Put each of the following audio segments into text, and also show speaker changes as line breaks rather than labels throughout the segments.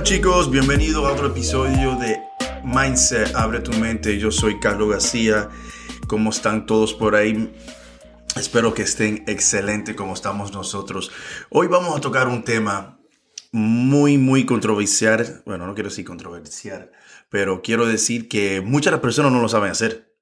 Hola chicos, bienvenidos a otro episodio de Mindset, abre tu mente. Yo soy Carlos García. ¿Cómo están todos por ahí? Espero que estén excelente como estamos nosotros. Hoy vamos a tocar un tema muy, muy controversial. Bueno, no quiero decir controversial, pero quiero decir que muchas personas no lo saben hacer.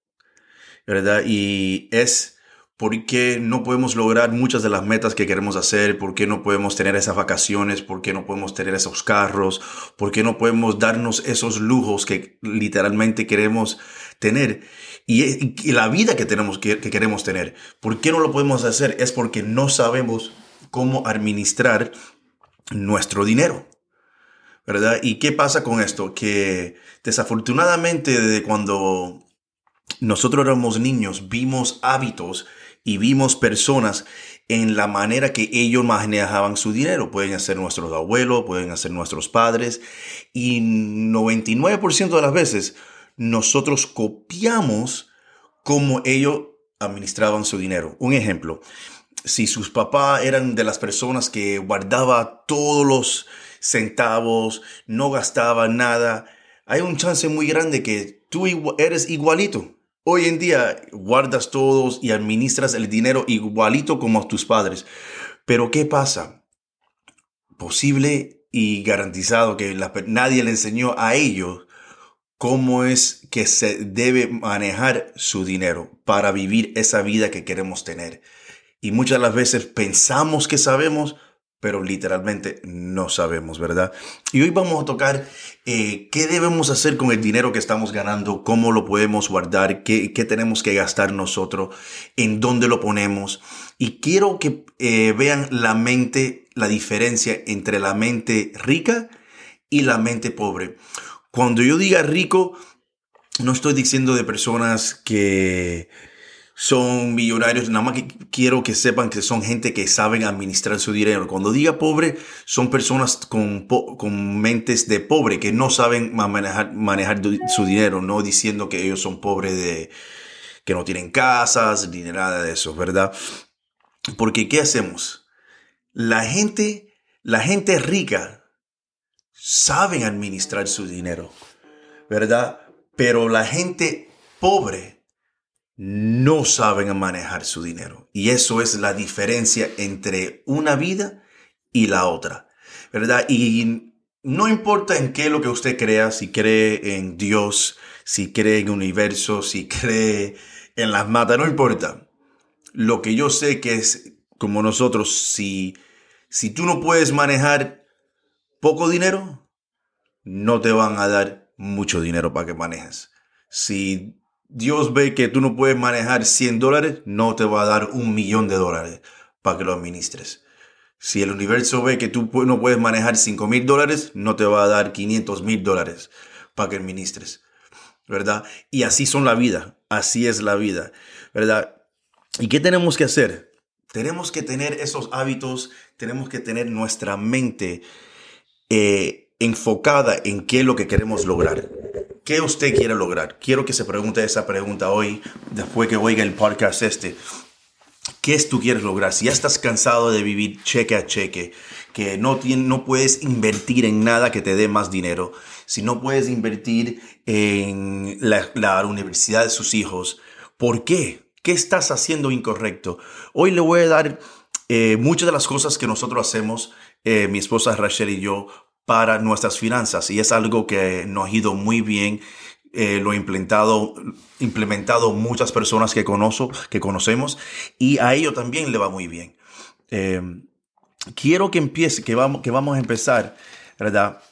¿Verdad? Y es ¿Por qué no podemos lograr muchas de las metas que queremos hacer? ¿Por qué no podemos tener esas vacaciones? ¿Por qué no podemos tener esos carros? ¿Por qué no podemos darnos esos lujos que literalmente queremos tener? Y, la vida que, tenemos, que, que queremos tener. ¿Por qué no lo podemos hacer? Es porque no sabemos cómo administrar nuestro dinero. ¿Verdad? ¿Y qué pasa con esto? Que desafortunadamente desde cuando nosotros éramos niños vimos hábitos y vimos personas en la manera que ellos manejaban su dinero. Pueden ser nuestros abuelos, pueden ser nuestros padres y 99% de las veces nosotros copiamos cómo ellos administraban su dinero. Un ejemplo, si sus papás eran de las personas que guardaba todos los centavos, no gastaba nada, hay un chance muy grande que tú eres igualito. Hoy en día guardas todos y administras el dinero igualito como tus padres. Pero ¿qué pasa? Posible y garantizado que nadie le enseñó a ellos cómo es que se debe manejar su dinero para vivir esa vida que queremos tener. Y muchas las veces pensamos que sabemos, pero literalmente no sabemos, ¿verdad? Y hoy vamos a tocar eh, qué debemos hacer con el dinero que estamos ganando, cómo lo podemos guardar, qué, tenemos que gastar nosotros, en dónde lo ponemos. Y quiero que eh, vean la mente, la diferencia entre la mente rica y la mente pobre. Cuando yo diga rico, no estoy diciendo de personas que son millonarios, nada más que quiero que sepan que son gente que saben administrar su dinero. Cuando diga pobre, son personas con, con mentes de pobre, que no saben manejar, manejar su dinero, no diciendo que ellos son pobres de que no tienen casas ni nada de eso, ¿verdad? Porque ¿qué hacemos? La gente, la gente rica saben administrar su dinero, ¿verdad? Pero la gente pobre no saben manejar su dinero. Y eso es la diferencia entre una vida y la otra, ¿verdad? Y no importa en qué lo que usted crea, si cree en Dios, si cree en universo, si cree en las matas, no importa. Lo que yo sé que es como nosotros, si, si tú no puedes manejar poco dinero, no te van a dar mucho dinero para que manejes. Si Dios ve que tú no puedes manejar 100 dólares, no te va a dar un millón de dólares para que lo administres. Si el universo ve que tú no puedes manejar 5 mil dólares, no te va a dar 500 mil dólares para que administres. ¿Verdad? Y así son la vida. Así es la vida. ¿Verdad? ¿Y qué tenemos que hacer? Tenemos que tener esos hábitos, tenemos que tener nuestra mente eh, enfocada en qué es lo que queremos lograr. ¿Qué usted quiere lograr? Quiero que se pregunte esa pregunta hoy, después que oiga el podcast este. ¿Qué tú quieres lograr? Si ya estás cansado de vivir cheque a cheque, que no, no puedes invertir en nada que te dé más dinero, si no puedes invertir en la, universidad de sus hijos, ¿por qué? ¿Qué estás haciendo incorrecto? Hoy le voy a dar eh, muchas de las cosas que nosotros hacemos, eh, mi esposa Rachel y yo, para nuestras finanzas y es algo que nos ha ido muy bien. Eh, lo he implementado, implementado muchas personas que, conozco, que conocemos y a ello también le va muy bien. Eh, quiero que empiece, que vamos, que vamos a empezar, ¿verdad?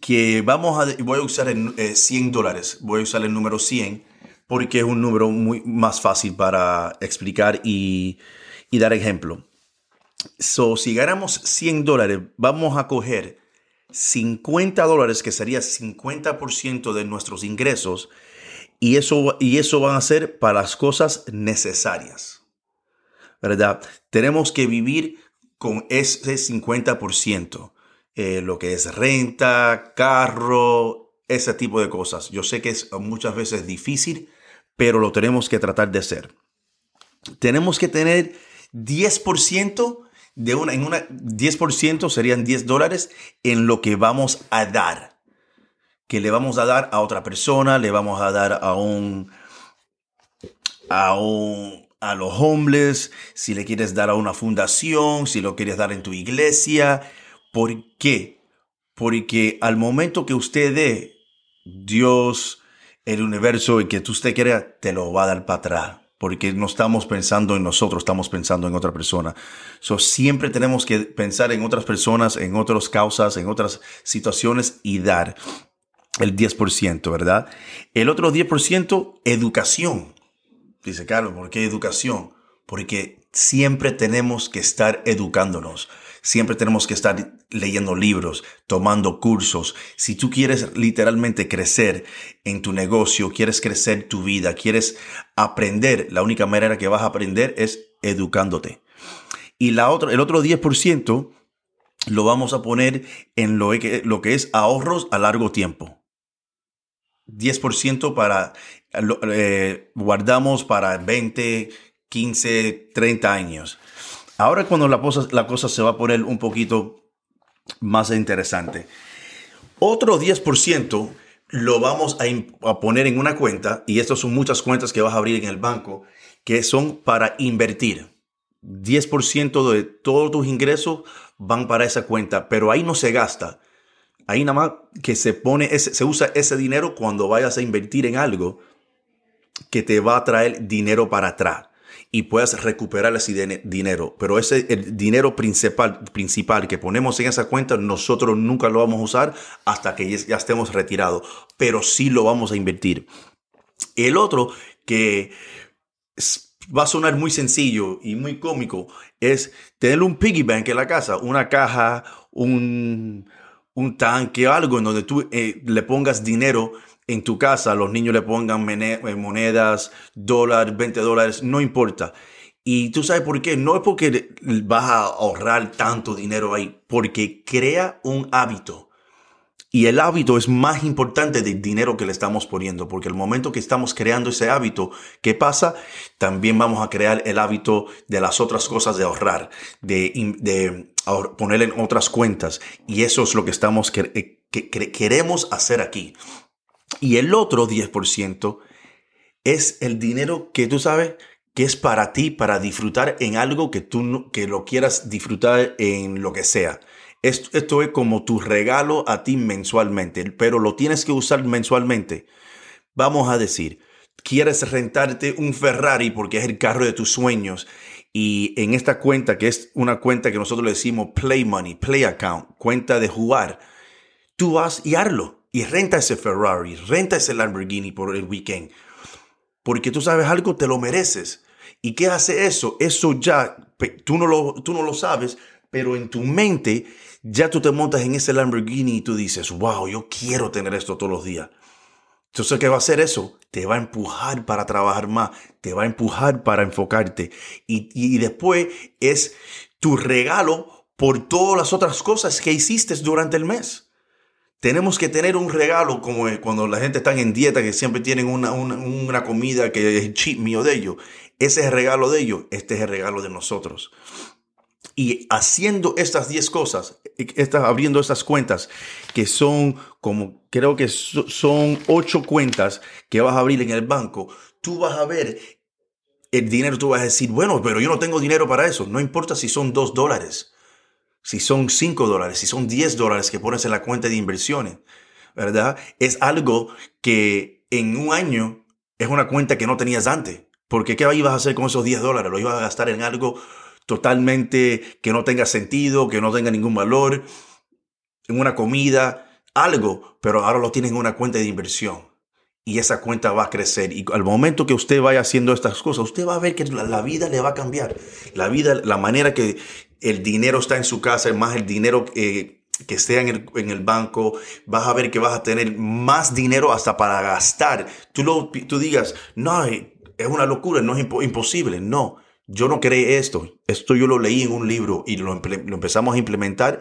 Que vamos a, voy a usar el, 100 eh, dólares, voy a usar el número 100 porque es un número muy más fácil para explicar y, y dar ejemplo. So, si ganamos 100 dólares, vamos a coger 50 dólares, que sería 50% de nuestros ingresos, y eso, y eso van a ser para las cosas necesarias. ¿Verdad? Tenemos que vivir con ese 50%, eh, lo que es renta, carro, ese tipo de cosas. Yo sé que es muchas veces difícil, pero lo tenemos que tratar de hacer. Tenemos que tener 10% de una, en una 10% serían 10 dólares en lo que vamos a dar. Que le vamos a dar a otra persona, le vamos a dar a un, a un, a los homeless, si le quieres dar a una fundación, si lo quieres dar en tu iglesia. ¿Por qué? Porque al momento que usted dé, Dios, el universo y que tú usted quiera, te lo va a dar para atrás porque no estamos pensando en nosotros, estamos pensando en otra persona. So, siempre tenemos que pensar en otras personas, en otras causas, en otras situaciones y dar el 10%, ¿verdad? El otro 10%, educación. Dice Carlos, ¿por qué educación? Porque siempre tenemos que estar educándonos. Siempre tenemos que estar leyendo libros, tomando cursos. Si tú quieres literalmente crecer en tu negocio, quieres crecer tu vida, quieres aprender, la única manera que vas a aprender es educándote. Y la otra, el otro 10% lo vamos a poner en lo que, lo que es ahorros a largo tiempo. 10% para, eh, guardamos para 20, 15, 30 años. Ahora cuando la cosa, la cosa se va a poner un poquito más interesante. Otro 10% lo vamos a, poner en una cuenta, y estas son muchas cuentas que vas a abrir en el banco, que son para invertir. 10% de todos tus ingresos van para esa cuenta, pero ahí no se gasta. Ahí nada más que se pone, se usa ese dinero cuando vayas a invertir en algo que te va a traer dinero para atrás y puedas recuperar ese dinero. Pero ese el dinero principal, principal que ponemos en esa cuenta, nosotros nunca lo vamos a usar hasta que ya estemos retirados. Pero sí lo vamos a invertir. El otro que va a sonar muy sencillo y muy cómico es tener un piggy bank en la casa, una caja, un, un tanque, algo en donde tú eh, le pongas dinero en tu casa los niños le pongan eh, monedas, dólares, 20 dólares, no importa. Y tú sabes por qué. No es porque vas a ahorrar tanto dinero ahí, porque crea un hábito. Y el hábito es más importante del dinero que le estamos poniendo, porque el momento que estamos creando ese hábito, ¿qué pasa? También vamos a crear el hábito de las otras cosas de ahorrar, de, poner en otras cuentas. Y eso es lo que estamos que, que queremos hacer aquí. Y el otro 10% es el dinero que tú sabes que es para ti, para disfrutar en algo que tú que lo quieras disfrutar en lo que sea. Esto, esto es como tu regalo a ti mensualmente, pero lo tienes que usar mensualmente. Vamos a decir, quieres rentarte un Ferrari porque es el carro de tus sueños y en esta cuenta, que es una cuenta que nosotros le decimos Play Money, Play Account, cuenta de jugar, tú vas y hazlo y renta ese Ferrari, renta ese Lamborghini por el weekend. Porque tú sabes algo, te lo mereces. ¿Y qué hace eso? Eso ya, tú no lo, tú no lo sabes, pero en tu mente ya tú te montas en ese Lamborghini y tú dices, wow, yo quiero tener esto todos los días. Entonces, ¿qué va a hacer eso? Te va a empujar para trabajar más, te va a empujar para enfocarte. Y, y después es tu regalo por todas las otras cosas que hiciste durante el mes. Tenemos que tener un regalo como cuando la gente está en dieta, que siempre tienen una, comida que es cheat mío de ellos. Ese es el regalo de ellos, este es el regalo de nosotros. Y haciendo estas 10 cosas, estas, abriendo estas cuentas, que son como, creo que son 8 cuentas que vas a abrir en el banco, tú vas a ver el dinero, tú vas a decir, bueno, pero yo no tengo dinero para eso. No importa si son 2 dólares si son 5 dólares, si son 10 dólares que pones en la cuenta de inversiones, ¿verdad? Es algo que en un año es una cuenta que no tenías antes. Porque ¿qué ibas a hacer con esos 10 dólares? Lo ibas a gastar en algo totalmente que no tenga sentido, que no tenga ningún valor, en una comida, algo, pero ahora lo tienes en una cuenta de inversión. Y esa cuenta va a crecer. Y al momento que usted vaya haciendo estas cosas, usted va a ver que la vida le va a cambiar. La vida, la manera que, el dinero está en su casa, más el dinero eh, que esté en el, en el, banco, vas a ver que vas a tener más dinero hasta para gastar. Tú, lo, tú digas, no, es una locura, no es imposible. No, yo no creé esto. Esto yo lo leí en un libro y lo, empezamos a implementar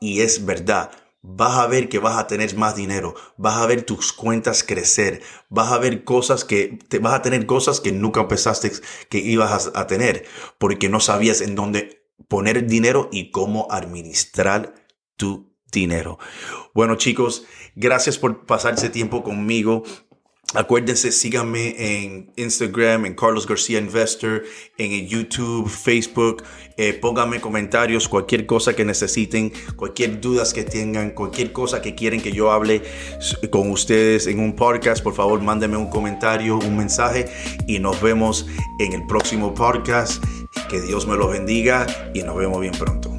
y es verdad vas a ver que vas a tener más dinero, vas a ver tus cuentas crecer, vas a ver cosas que, te, vas a tener cosas que nunca pensaste que ibas a, tener, porque no sabías en dónde poner dinero y cómo administrar tu dinero. Bueno chicos, gracias por pasarse tiempo conmigo. Acuérdense, síganme en Instagram, en Carlos García Investor, en YouTube, Facebook. Eh, pónganme comentarios, cualquier cosa que necesiten, cualquier dudas que tengan, cualquier cosa que quieren que yo hable con ustedes en un podcast. Por favor, mándenme un comentario, un mensaje y nos vemos en el próximo podcast. Que Dios me los bendiga y nos vemos bien pronto.